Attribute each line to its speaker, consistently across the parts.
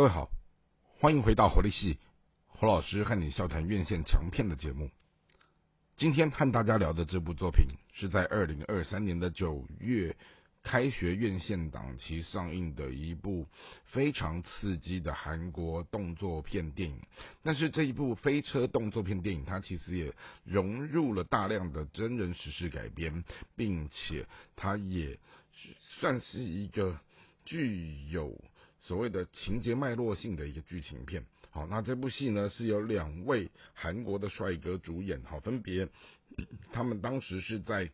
Speaker 1: 各位好，欢迎回到活力系侯老师和你笑谈院线强片的节目。今天和大家聊的这部作品是在二零二三年的九月开学院线档期上映的一部非常刺激的韩国动作片电影。但是这一部飞车动作片电影，它其实也融入了大量的真人实事改编，并且它也算是一个具有。所谓的情节脉络性的一个剧情片，好，那这部戏呢是由两位韩国的帅哥主演，好，分别他们当时是在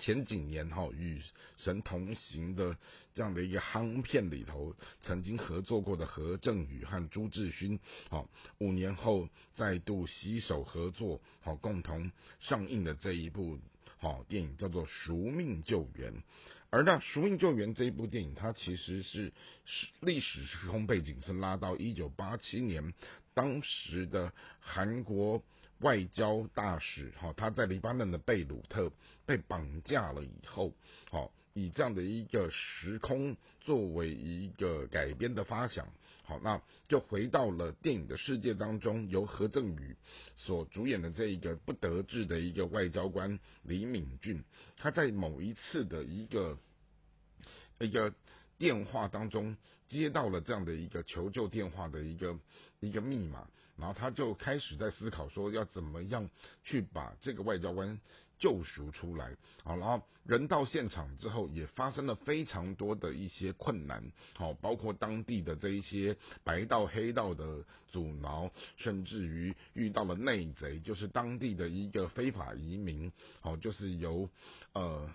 Speaker 1: 前几年哈与神同行的这样的一个夯片里头曾经合作过的何正宇和朱智勋，好，五年后再度携手合作，好，共同上映的这一部哦电影叫做《赎命救援》。而那《赎命救援》这一部电影，它其实是历史时空背景是拉到一九八七年，当时的韩国外交大使哈他在黎巴嫩的贝鲁特被绑架了以后，好以这样的一个时空作为一个改编的发想。好，那就回到了电影的世界当中，由何正宇所主演的这一个不得志的一个外交官李敏俊，他在某一次的一个一个电话当中接到了这样的一个求救电话的一个一个密码，然后他就开始在思考说要怎么样去把这个外交官。救赎出来，好，然后人到现场之后，也发生了非常多的一些困难，好，包括当地的这一些白道黑道的阻挠，甚至于遇到了内贼，就是当地的一个非法移民，好，就是由呃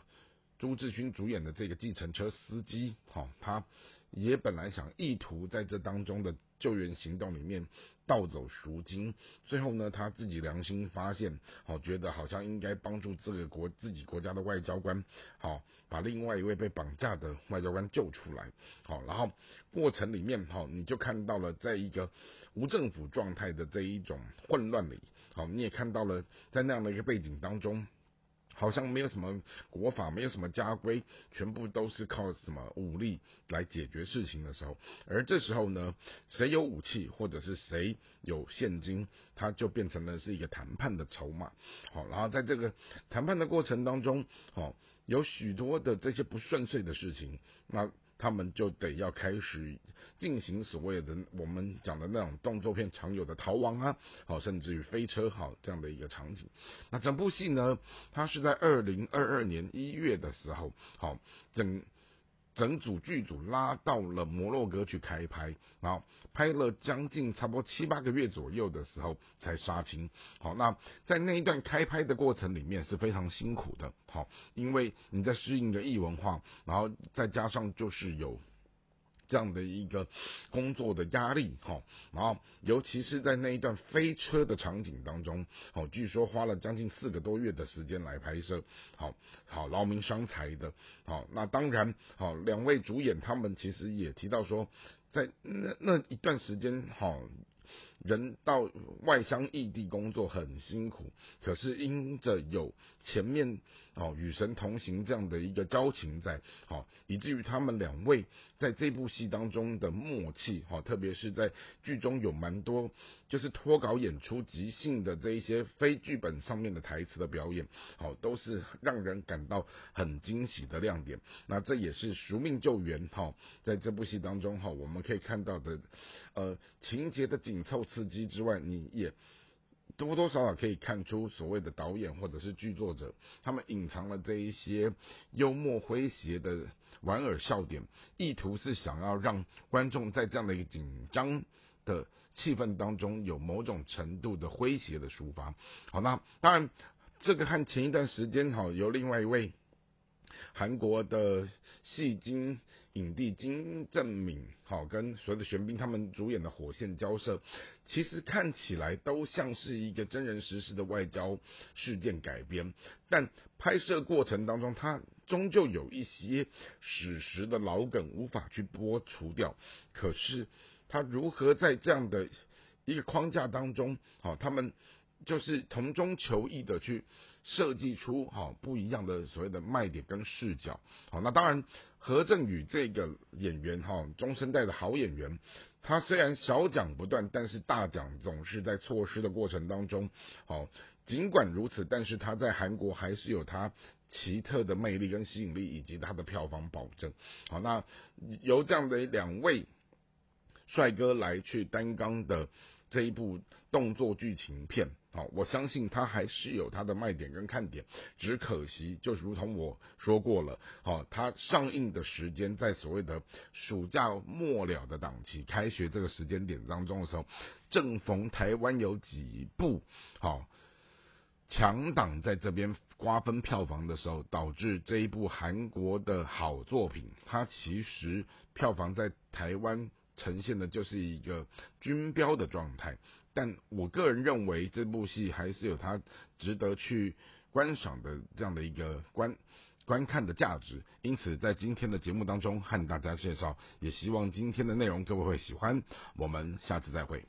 Speaker 1: 朱志勋主演的这个计程车司机，好，他也本来想意图在这当中的救援行动里面。盗走赎金，最后呢，他自己良心发现，好，觉得好像应该帮助这个国自己国家的外交官，好，把另外一位被绑架的外交官救出来，好，然后过程里面，好，你就看到了在一个无政府状态的这一种混乱里，好，你也看到了在那样的一个背景当中。好像没有什么国法，没有什么家规，全部都是靠什么武力来解决事情的时候，而这时候呢，谁有武器或者是谁有现金，它就变成了是一个谈判的筹码。好，然后在这个谈判的过程当中，好，有许多的这些不顺遂的事情，那。他们就得要开始进行所谓的我们讲的那种动作片常有的逃亡啊，好，甚至于飞车好这样的一个场景。那整部戏呢，它是在二零二二年一月的时候，好整。整组剧组拉到了摩洛哥去开拍，然后拍了将近差不多七八个月左右的时候才杀青。好，那在那一段开拍的过程里面是非常辛苦的，好，因为你在适应着异文化，然后再加上就是有。这样的一个工作的压力，哈，然后尤其是在那一段飞车的场景当中，好，据说花了将近四个多月的时间来拍摄，好好劳民伤财的，好，那当然，好两位主演他们其实也提到说，在那那一段时间，哈。人到外乡异地工作很辛苦，可是因着有前面哦与神同行这样的一个交情在，好以至于他们两位在这部戏当中的默契，好特别是在剧中有蛮多就是脱稿演出即兴的这一些非剧本上面的台词的表演，好都是让人感到很惊喜的亮点。那这也是赎命救援哈，在这部戏当中哈我们可以看到的呃情节的紧凑。刺激之外，你也多多少少可以看出所谓的导演或者是剧作者，他们隐藏了这一些幽默诙谐的玩尔笑点，意图是想要让观众在这样的一个紧张的气氛当中有某种程度的诙谐的抒发。好，那当然这个和前一段时间哈由另外一位。韩国的戏精影帝金正敏，好跟所有的玄彬他们主演的《火线》交涉，其实看起来都像是一个真人实事的外交事件改编，但拍摄过程当中，它终究有一些史实的老梗无法去剥除掉。可是他如何在这样的一个框架当中，好，他们就是从中求异的去设计出好不一样的所谓的卖点跟视角。好，那当然何振宇这个演员哈，中生代的好演员，他虽然小奖不断，但是大奖总是在错失的过程当中。好，尽管如此，但是他在韩国还是有他奇特的魅力跟吸引力，以及他的票房保证。好，那由这样的两位帅哥来去担纲的。这一部动作剧情片，好，我相信它还是有它的卖点跟看点，只可惜就如同我说过了，好，它上映的时间在所谓的暑假末了的档期，开学这个时间点当中的时候，正逢台湾有几部好强档在这边瓜分票房的时候，导致这一部韩国的好作品，它其实票房在台湾。呈现的就是一个军标的状态，但我个人认为这部戏还是有它值得去观赏的这样的一个观观看的价值。因此，在今天的节目当中和大家介绍，也希望今天的内容各位会喜欢。我们下次再会。